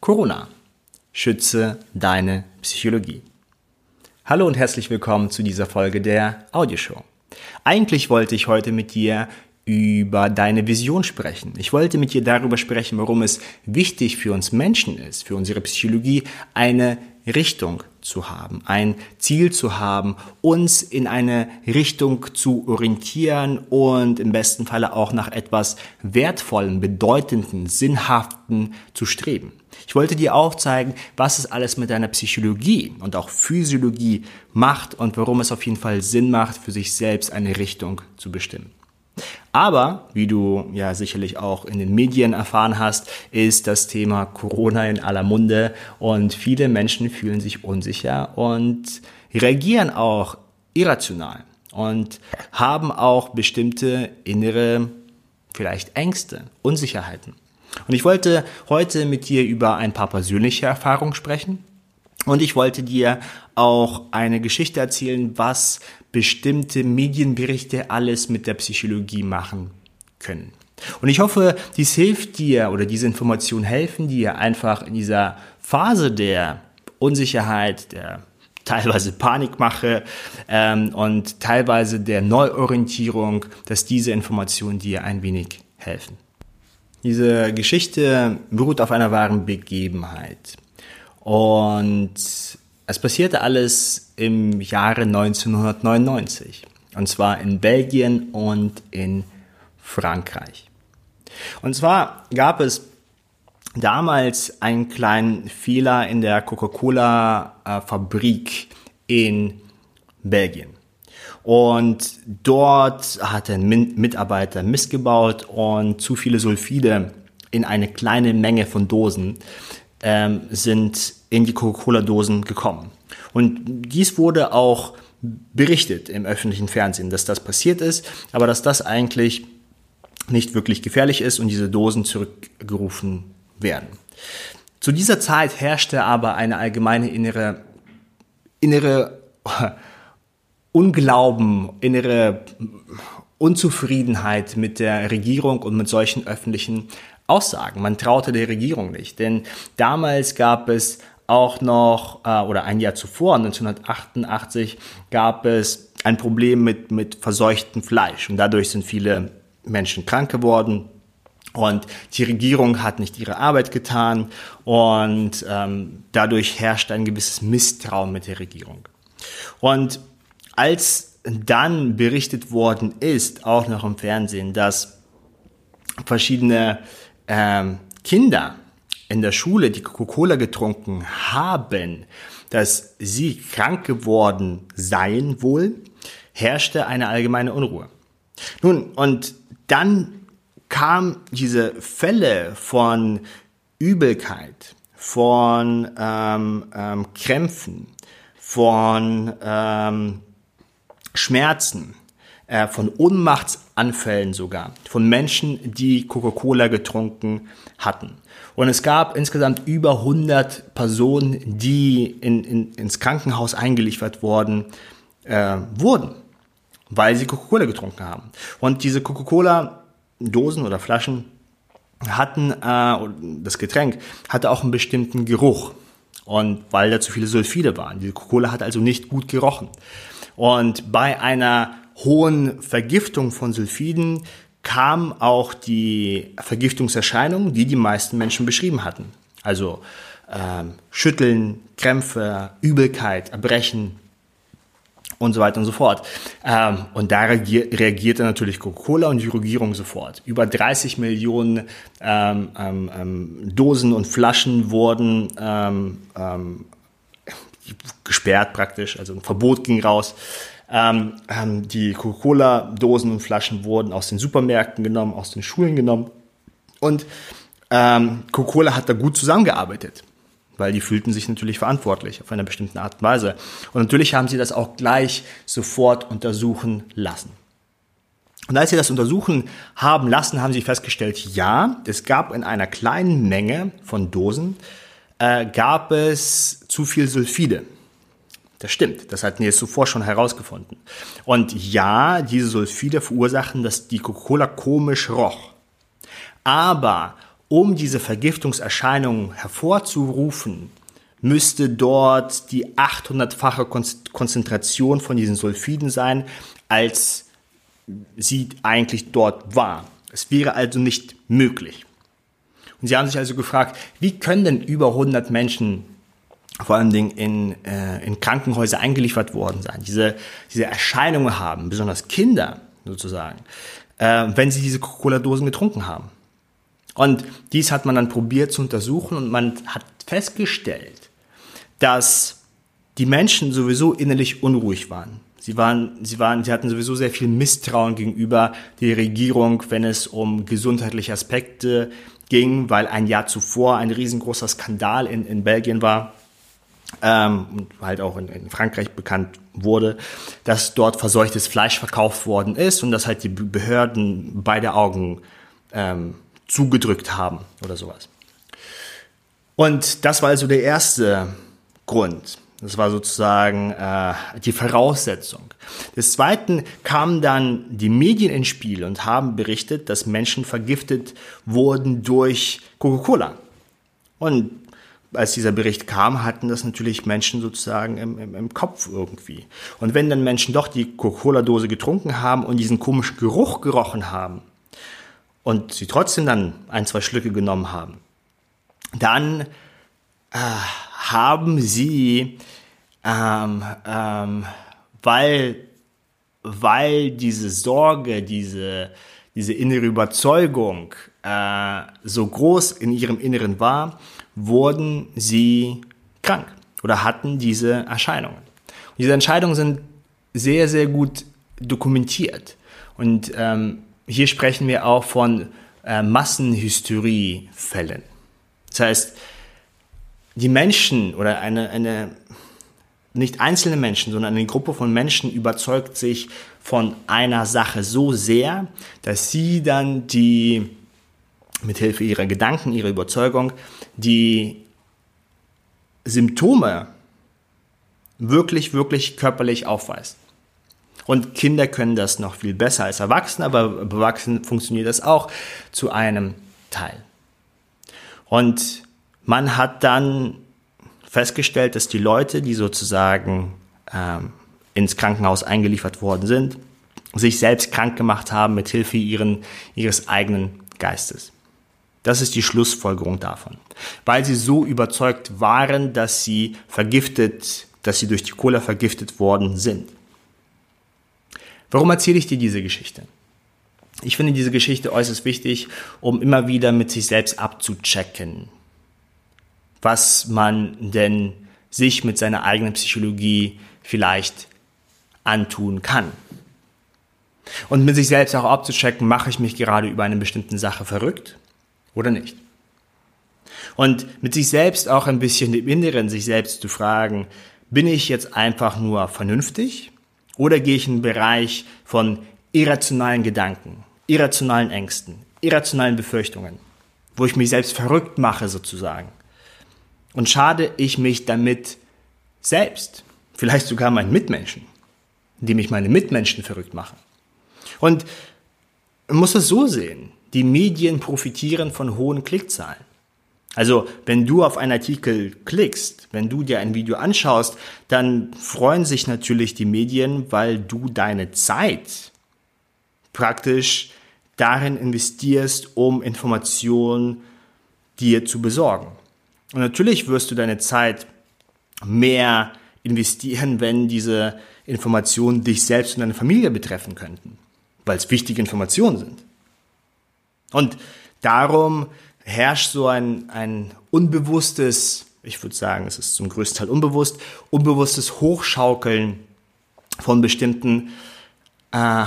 Corona. Schütze deine Psychologie. Hallo und herzlich willkommen zu dieser Folge der Audioshow. Eigentlich wollte ich heute mit dir über deine Vision sprechen. Ich wollte mit dir darüber sprechen, warum es wichtig für uns Menschen ist, für unsere Psychologie, eine Richtung zu haben, ein Ziel zu haben, uns in eine Richtung zu orientieren und im besten Falle auch nach etwas Wertvollen, Bedeutenden, Sinnhaften zu streben. Ich wollte dir aufzeigen, was es alles mit deiner Psychologie und auch Physiologie macht und warum es auf jeden Fall Sinn macht, für sich selbst eine Richtung zu bestimmen. Aber, wie du ja sicherlich auch in den Medien erfahren hast, ist das Thema Corona in aller Munde und viele Menschen fühlen sich unsicher und reagieren auch irrational und haben auch bestimmte innere, vielleicht Ängste, Unsicherheiten. Und ich wollte heute mit dir über ein paar persönliche Erfahrungen sprechen. Und ich wollte dir auch eine Geschichte erzählen, was bestimmte Medienberichte alles mit der Psychologie machen können. Und ich hoffe, dies hilft dir oder diese Informationen helfen dir einfach in dieser Phase der Unsicherheit, der teilweise Panikmache ähm, und teilweise der Neuorientierung, dass diese Informationen dir ein wenig helfen. Diese Geschichte beruht auf einer wahren Begebenheit. Und es passierte alles im Jahre 1999. Und zwar in Belgien und in Frankreich. Und zwar gab es damals einen kleinen Fehler in der Coca-Cola-Fabrik in Belgien. Und dort hat ein Mitarbeiter missgebaut und zu viele Sulfide in eine kleine Menge von Dosen ähm, sind in die Coca-Cola-Dosen gekommen. Und dies wurde auch berichtet im öffentlichen Fernsehen, dass das passiert ist, aber dass das eigentlich nicht wirklich gefährlich ist und diese Dosen zurückgerufen werden. Zu dieser Zeit herrschte aber eine allgemeine innere, innere Unglauben, innere Unzufriedenheit mit der Regierung und mit solchen öffentlichen Aussagen. Man traute der Regierung nicht, denn damals gab es auch noch, äh, oder ein Jahr zuvor, 1988, gab es ein Problem mit, mit verseuchtem Fleisch und dadurch sind viele Menschen krank geworden. Und die Regierung hat nicht ihre Arbeit getan und ähm, dadurch herrscht ein gewisses Misstrauen mit der Regierung. Und als dann berichtet worden ist, auch noch im Fernsehen, dass verschiedene ähm, Kinder in der Schule, die Coca-Cola getrunken haben, dass sie krank geworden seien wohl, herrschte eine allgemeine Unruhe. Nun, und dann kam diese Fälle von Übelkeit, von ähm, ähm, Krämpfen, von ähm, Schmerzen, äh, von Ohnmachtsanfällen sogar, von Menschen, die Coca-Cola getrunken hatten. Und es gab insgesamt über 100 Personen, die in, in, ins Krankenhaus eingeliefert worden äh, wurden, weil sie Coca-Cola getrunken haben. Und diese Coca-Cola-Dosen oder Flaschen hatten, äh, das Getränk hatte auch einen bestimmten Geruch. Und weil da zu viele Sulfide waren. Diese Coca-Cola hat also nicht gut gerochen. Und bei einer hohen Vergiftung von Sulfiden kam auch die Vergiftungserscheinung, die die meisten Menschen beschrieben hatten. Also ähm, Schütteln, Krämpfe, Übelkeit, Erbrechen und so weiter und so fort. Ähm, und da reagierte natürlich Coca-Cola und die Regierung sofort. Über 30 Millionen ähm, ähm, ähm, Dosen und Flaschen wurden ähm, ähm, gesperrt praktisch, also ein Verbot ging raus. Ähm, die Coca-Cola-Dosen und Flaschen wurden aus den Supermärkten genommen, aus den Schulen genommen. Und ähm, Coca-Cola hat da gut zusammengearbeitet, weil die fühlten sich natürlich verantwortlich auf einer bestimmten Art und Weise. Und natürlich haben sie das auch gleich sofort untersuchen lassen. Und als sie das untersuchen haben lassen, haben sie festgestellt, ja, es gab in einer kleinen Menge von Dosen, äh, gab es zu viel Sulfide. Das stimmt, das hatten wir zuvor schon herausgefunden. Und ja, diese Sulfide verursachen, dass die Coca-Cola komisch roch. Aber um diese Vergiftungserscheinungen hervorzurufen, müsste dort die 800-fache Konzentration von diesen Sulfiden sein, als sie eigentlich dort war. Es wäre also nicht möglich. Und sie haben sich also gefragt, wie können denn über 100 Menschen vor allen Dingen in, äh, in Krankenhäuser eingeliefert worden sein, diese, diese Erscheinungen haben, besonders Kinder sozusagen, äh, wenn sie diese Coca-Cola-Dosen getrunken haben. Und dies hat man dann probiert zu untersuchen und man hat festgestellt, dass die Menschen sowieso innerlich unruhig waren. Sie waren, sie waren, sie hatten sowieso sehr viel Misstrauen gegenüber der Regierung, wenn es um gesundheitliche Aspekte ging, weil ein Jahr zuvor ein riesengroßer Skandal in, in Belgien war ähm, und halt auch in, in Frankreich bekannt wurde, dass dort verseuchtes Fleisch verkauft worden ist und dass halt die Behörden beide Augen ähm, zugedrückt haben oder sowas. Und das war also der erste Grund. Das war sozusagen äh, die Voraussetzung. Des Zweiten kamen dann die Medien ins Spiel und haben berichtet, dass Menschen vergiftet wurden durch Coca-Cola. Und als dieser Bericht kam, hatten das natürlich Menschen sozusagen im, im, im Kopf irgendwie. Und wenn dann Menschen doch die Coca-Cola-Dose getrunken haben und diesen komischen Geruch gerochen haben und sie trotzdem dann ein, zwei Schlücke genommen haben, dann äh, haben sie, ähm, ähm, weil, weil diese Sorge, diese, diese innere Überzeugung äh, so groß in ihrem Inneren war, wurden sie krank oder hatten diese Erscheinungen. Und diese Entscheidungen sind sehr, sehr gut dokumentiert. Und ähm, hier sprechen wir auch von äh, Massenhysterie-Fällen. Das heißt, die Menschen oder eine, eine, nicht einzelne Menschen, sondern eine Gruppe von Menschen überzeugt sich von einer Sache so sehr, dass sie dann die mithilfe ihrer Gedanken, ihrer Überzeugung, die Symptome wirklich, wirklich körperlich aufweist. Und Kinder können das noch viel besser als Erwachsene, aber bei Erwachsenen funktioniert das auch zu einem Teil. Und man hat dann festgestellt, dass die Leute, die sozusagen ähm, ins Krankenhaus eingeliefert worden sind, sich selbst krank gemacht haben mit Hilfe ihres eigenen Geistes. Das ist die Schlussfolgerung davon. Weil sie so überzeugt waren, dass sie vergiftet, dass sie durch die Cola vergiftet worden sind. Warum erzähle ich dir diese Geschichte? Ich finde diese Geschichte äußerst wichtig, um immer wieder mit sich selbst abzuchecken, was man denn sich mit seiner eigenen Psychologie vielleicht antun kann. Und mit sich selbst auch abzuchecken, mache ich mich gerade über eine bestimmte Sache verrückt oder nicht. Und mit sich selbst auch ein bisschen im Inneren sich selbst zu fragen, bin ich jetzt einfach nur vernünftig oder gehe ich in einen Bereich von irrationalen Gedanken, irrationalen Ängsten, irrationalen Befürchtungen, wo ich mich selbst verrückt mache sozusagen. Und schade ich mich damit selbst, vielleicht sogar meinen Mitmenschen, indem ich meine Mitmenschen verrückt mache. Und man muss es so sehen die Medien profitieren von hohen Klickzahlen. Also, wenn du auf einen Artikel klickst, wenn du dir ein Video anschaust, dann freuen sich natürlich die Medien, weil du deine Zeit praktisch darin investierst, um Informationen dir zu besorgen. Und natürlich wirst du deine Zeit mehr investieren, wenn diese Informationen dich selbst und deine Familie betreffen könnten, weil es wichtige Informationen sind. Und darum herrscht so ein, ein unbewusstes, ich würde sagen, es ist zum größten Teil unbewusst, unbewusstes Hochschaukeln von bestimmten äh,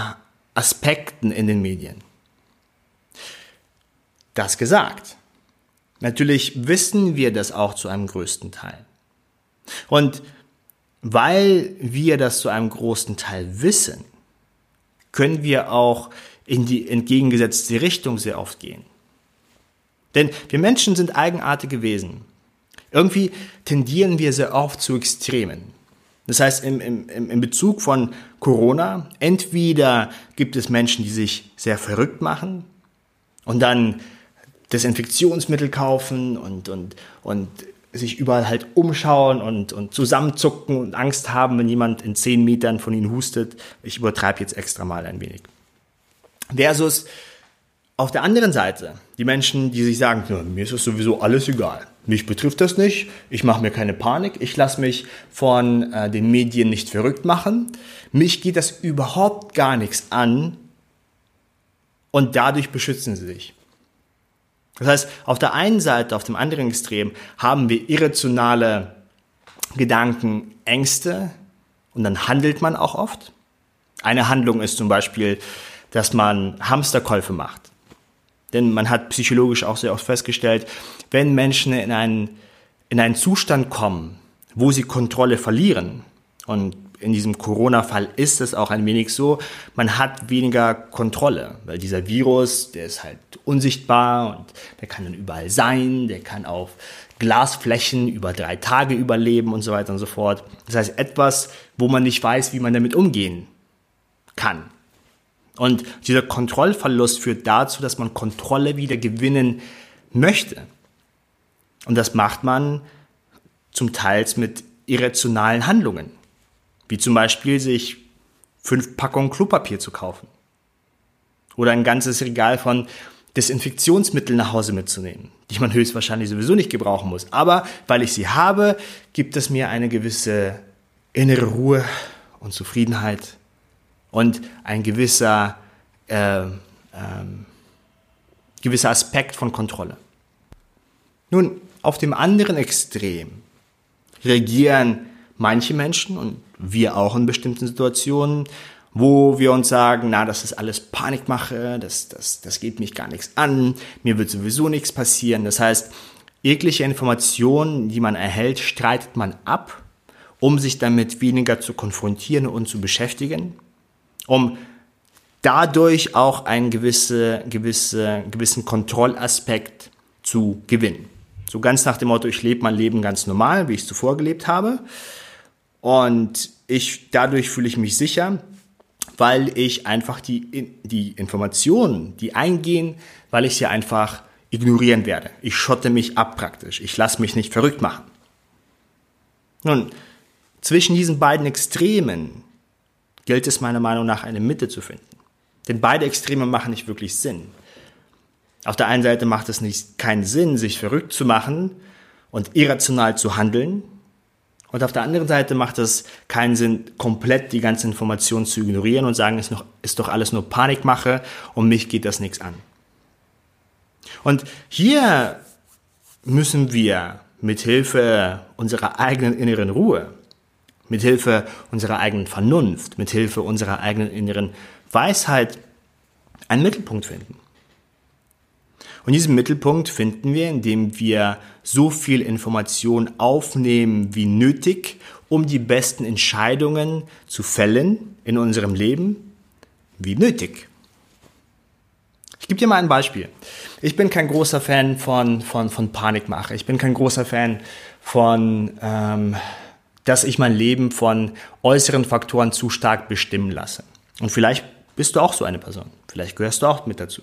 Aspekten in den Medien. Das gesagt. Natürlich wissen wir das auch zu einem größten Teil. Und weil wir das zu einem großen Teil wissen, können wir auch in die entgegengesetzte Richtung sehr oft gehen. Denn wir Menschen sind eigenartige Wesen. Irgendwie tendieren wir sehr oft zu Extremen. Das heißt, im, im, im Bezug von Corona, entweder gibt es Menschen, die sich sehr verrückt machen und dann Desinfektionsmittel kaufen und, und, und sich überall halt umschauen und, und zusammenzucken und Angst haben, wenn jemand in zehn Metern von ihnen hustet. Ich übertreibe jetzt extra mal ein wenig. Versus auf der anderen Seite die Menschen, die sich sagen, mir ist es sowieso alles egal. Mich betrifft das nicht, ich mache mir keine Panik, ich lasse mich von äh, den Medien nicht verrückt machen. Mich geht das überhaupt gar nichts an und dadurch beschützen sie sich. Das heißt, auf der einen Seite, auf dem anderen Extrem haben wir irrationale Gedanken, Ängste und dann handelt man auch oft. Eine Handlung ist zum Beispiel, dass man Hamsterkäufe macht. Denn man hat psychologisch auch sehr oft festgestellt, wenn Menschen in einen, in einen Zustand kommen, wo sie Kontrolle verlieren, und in diesem Corona-Fall ist es auch ein wenig so, man hat weniger Kontrolle, weil dieser Virus, der ist halt unsichtbar und der kann dann überall sein, der kann auf Glasflächen über drei Tage überleben und so weiter und so fort. Das heißt etwas, wo man nicht weiß, wie man damit umgehen kann. Und dieser Kontrollverlust führt dazu, dass man Kontrolle wieder gewinnen möchte. Und das macht man zum Teil mit irrationalen Handlungen. Wie zum Beispiel sich fünf Packungen Klopapier zu kaufen. Oder ein ganzes Regal von Desinfektionsmitteln nach Hause mitzunehmen, die man höchstwahrscheinlich sowieso nicht gebrauchen muss. Aber weil ich sie habe, gibt es mir eine gewisse innere Ruhe und Zufriedenheit und ein gewisser, äh, ähm, gewisser Aspekt von Kontrolle. Nun, auf dem anderen Extrem reagieren manche Menschen und wir auch in bestimmten Situationen, wo wir uns sagen, na, das ist alles Panikmache, das, das, das geht mich gar nichts an, mir wird sowieso nichts passieren. Das heißt, jegliche Informationen, die man erhält, streitet man ab, um sich damit weniger zu konfrontieren und zu beschäftigen um dadurch auch einen gewisse, gewisse, gewissen Kontrollaspekt zu gewinnen. So ganz nach dem Motto, ich lebe mein Leben ganz normal, wie ich es zuvor gelebt habe. Und ich, dadurch fühle ich mich sicher, weil ich einfach die, die Informationen, die eingehen, weil ich sie einfach ignorieren werde. Ich schotte mich ab praktisch. Ich lasse mich nicht verrückt machen. Nun, zwischen diesen beiden Extremen gilt es meiner Meinung nach eine Mitte zu finden. Denn beide Extreme machen nicht wirklich Sinn. Auf der einen Seite macht es nicht keinen Sinn, sich verrückt zu machen und irrational zu handeln. Und auf der anderen Seite macht es keinen Sinn, komplett die ganze Information zu ignorieren und sagen, es ist, doch alles nur Panikmache und mich geht das nichts an. Und hier müssen wir mit Hilfe unserer eigenen inneren Ruhe mithilfe unserer eigenen Vernunft, mithilfe unserer eigenen inneren Weisheit einen Mittelpunkt finden. Und diesen Mittelpunkt finden wir, indem wir so viel Information aufnehmen wie nötig, um die besten Entscheidungen zu fällen in unserem Leben wie nötig. Ich gebe dir mal ein Beispiel. Ich bin kein großer Fan von, von, von Panikmache. Ich bin kein großer Fan von ähm, dass ich mein Leben von äußeren Faktoren zu stark bestimmen lasse. Und vielleicht bist du auch so eine Person. Vielleicht gehörst du auch mit dazu.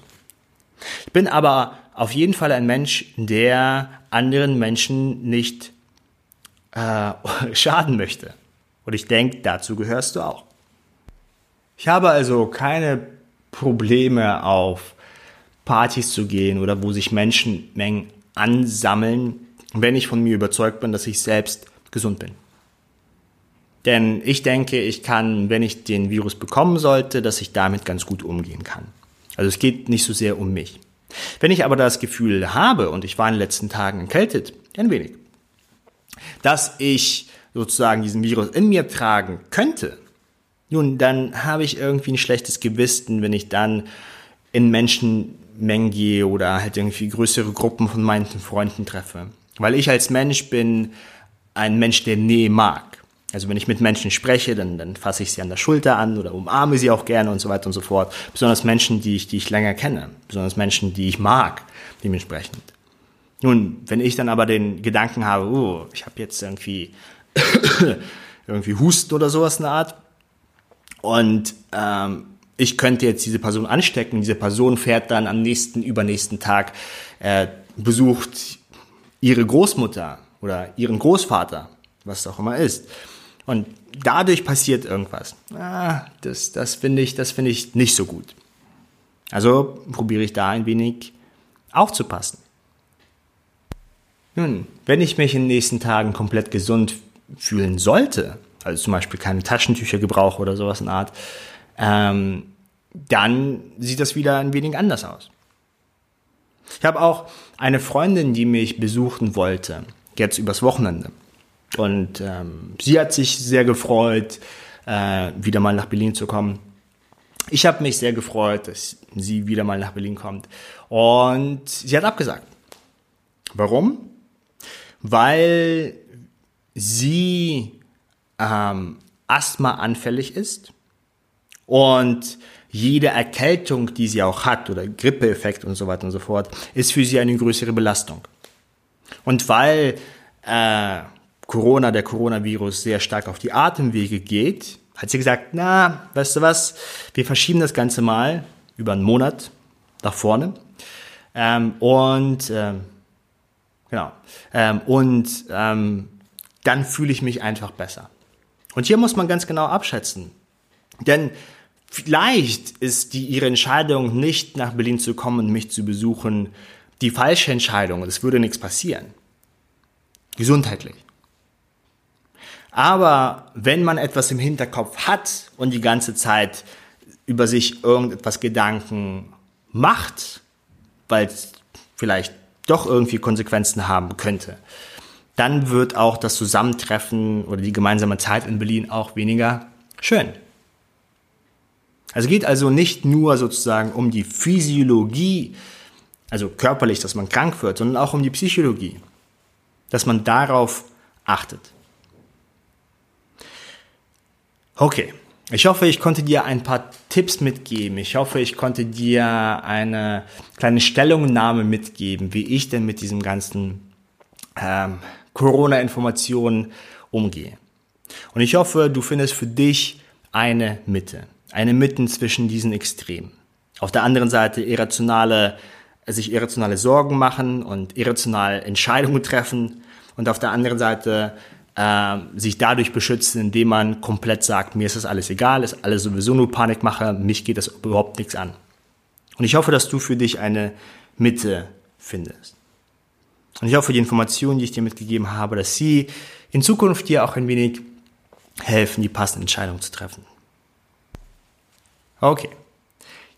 Ich bin aber auf jeden Fall ein Mensch, der anderen Menschen nicht äh, schaden möchte. Und ich denke, dazu gehörst du auch. Ich habe also keine Probleme auf Partys zu gehen oder wo sich Menschenmengen ansammeln, wenn ich von mir überzeugt bin, dass ich selbst gesund bin. Denn ich denke, ich kann, wenn ich den Virus bekommen sollte, dass ich damit ganz gut umgehen kann. Also es geht nicht so sehr um mich. Wenn ich aber das Gefühl habe, und ich war in den letzten Tagen erkältet, ein wenig, dass ich sozusagen diesen Virus in mir tragen könnte, nun, dann habe ich irgendwie ein schlechtes Gewissen, wenn ich dann in Menschenmengen gehe oder halt irgendwie größere Gruppen von meinen Freunden treffe. Weil ich als Mensch bin ein Mensch, der Nähe mag. Also wenn ich mit Menschen spreche, dann, dann fasse ich sie an der Schulter an oder umarme sie auch gerne und so weiter und so fort. Besonders Menschen, die ich, die ich länger kenne. Besonders Menschen, die ich mag, dementsprechend. Nun, wenn ich dann aber den Gedanken habe, oh, ich habe jetzt irgendwie, irgendwie Husten oder sowas in der Art und ähm, ich könnte jetzt diese Person anstecken. Diese Person fährt dann am nächsten, übernächsten Tag, äh, besucht ihre Großmutter oder ihren Großvater, was auch immer ist. Und dadurch passiert irgendwas. Ah, das, das finde ich, das finde ich nicht so gut. Also probiere ich da ein wenig aufzupassen. Nun, wenn ich mich in den nächsten Tagen komplett gesund fühlen sollte, also zum Beispiel keine Taschentücher gebrauche oder sowas in Art, ähm, dann sieht das wieder ein wenig anders aus. Ich habe auch eine Freundin, die mich besuchen wollte, jetzt übers Wochenende. Und ähm, sie hat sich sehr gefreut, äh, wieder mal nach Berlin zu kommen. Ich habe mich sehr gefreut, dass sie wieder mal nach Berlin kommt. Und sie hat abgesagt. Warum? Weil sie ähm, Asthma anfällig ist und jede Erkältung, die sie auch hat oder Grippeeffekt und so weiter und so fort, ist für sie eine größere Belastung. Und weil äh, Corona, der Coronavirus sehr stark auf die Atemwege geht, hat sie gesagt, na, weißt du was, wir verschieben das Ganze mal über einen Monat nach vorne. Ähm, und ähm, genau. Ähm, und ähm, dann fühle ich mich einfach besser. Und hier muss man ganz genau abschätzen. Denn vielleicht ist die, ihre Entscheidung, nicht nach Berlin zu kommen und mich zu besuchen, die falsche Entscheidung. Es würde nichts passieren. Gesundheitlich. Aber wenn man etwas im Hinterkopf hat und die ganze Zeit über sich irgendetwas Gedanken macht, weil es vielleicht doch irgendwie Konsequenzen haben könnte, dann wird auch das Zusammentreffen oder die gemeinsame Zeit in Berlin auch weniger schön. Also geht also nicht nur sozusagen um die Physiologie, also körperlich, dass man krank wird, sondern auch um die Psychologie, dass man darauf achtet. Okay, ich hoffe, ich konnte dir ein paar Tipps mitgeben. Ich hoffe, ich konnte dir eine kleine Stellungnahme mitgeben, wie ich denn mit diesem ganzen ähm, Corona-Informationen umgehe. Und ich hoffe, du findest für dich eine Mitte, eine Mitte zwischen diesen Extremen. Auf der anderen Seite irrationale, sich irrationale Sorgen machen und irrational Entscheidungen treffen und auf der anderen Seite äh, sich dadurch beschützen, indem man komplett sagt, mir ist das alles egal, ist alles sowieso nur Panikmache, mich geht das überhaupt nichts an. Und ich hoffe, dass du für dich eine Mitte findest. Und ich hoffe, die Informationen, die ich dir mitgegeben habe, dass sie in Zukunft dir auch ein wenig helfen, die passende Entscheidung zu treffen. Okay.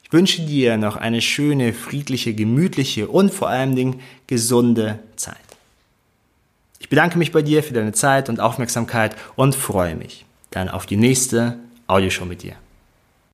Ich wünsche dir noch eine schöne, friedliche, gemütliche und vor allen Dingen gesunde Zeit. Ich bedanke mich bei dir für deine Zeit und Aufmerksamkeit und freue mich dann auf die nächste Audioshow mit dir.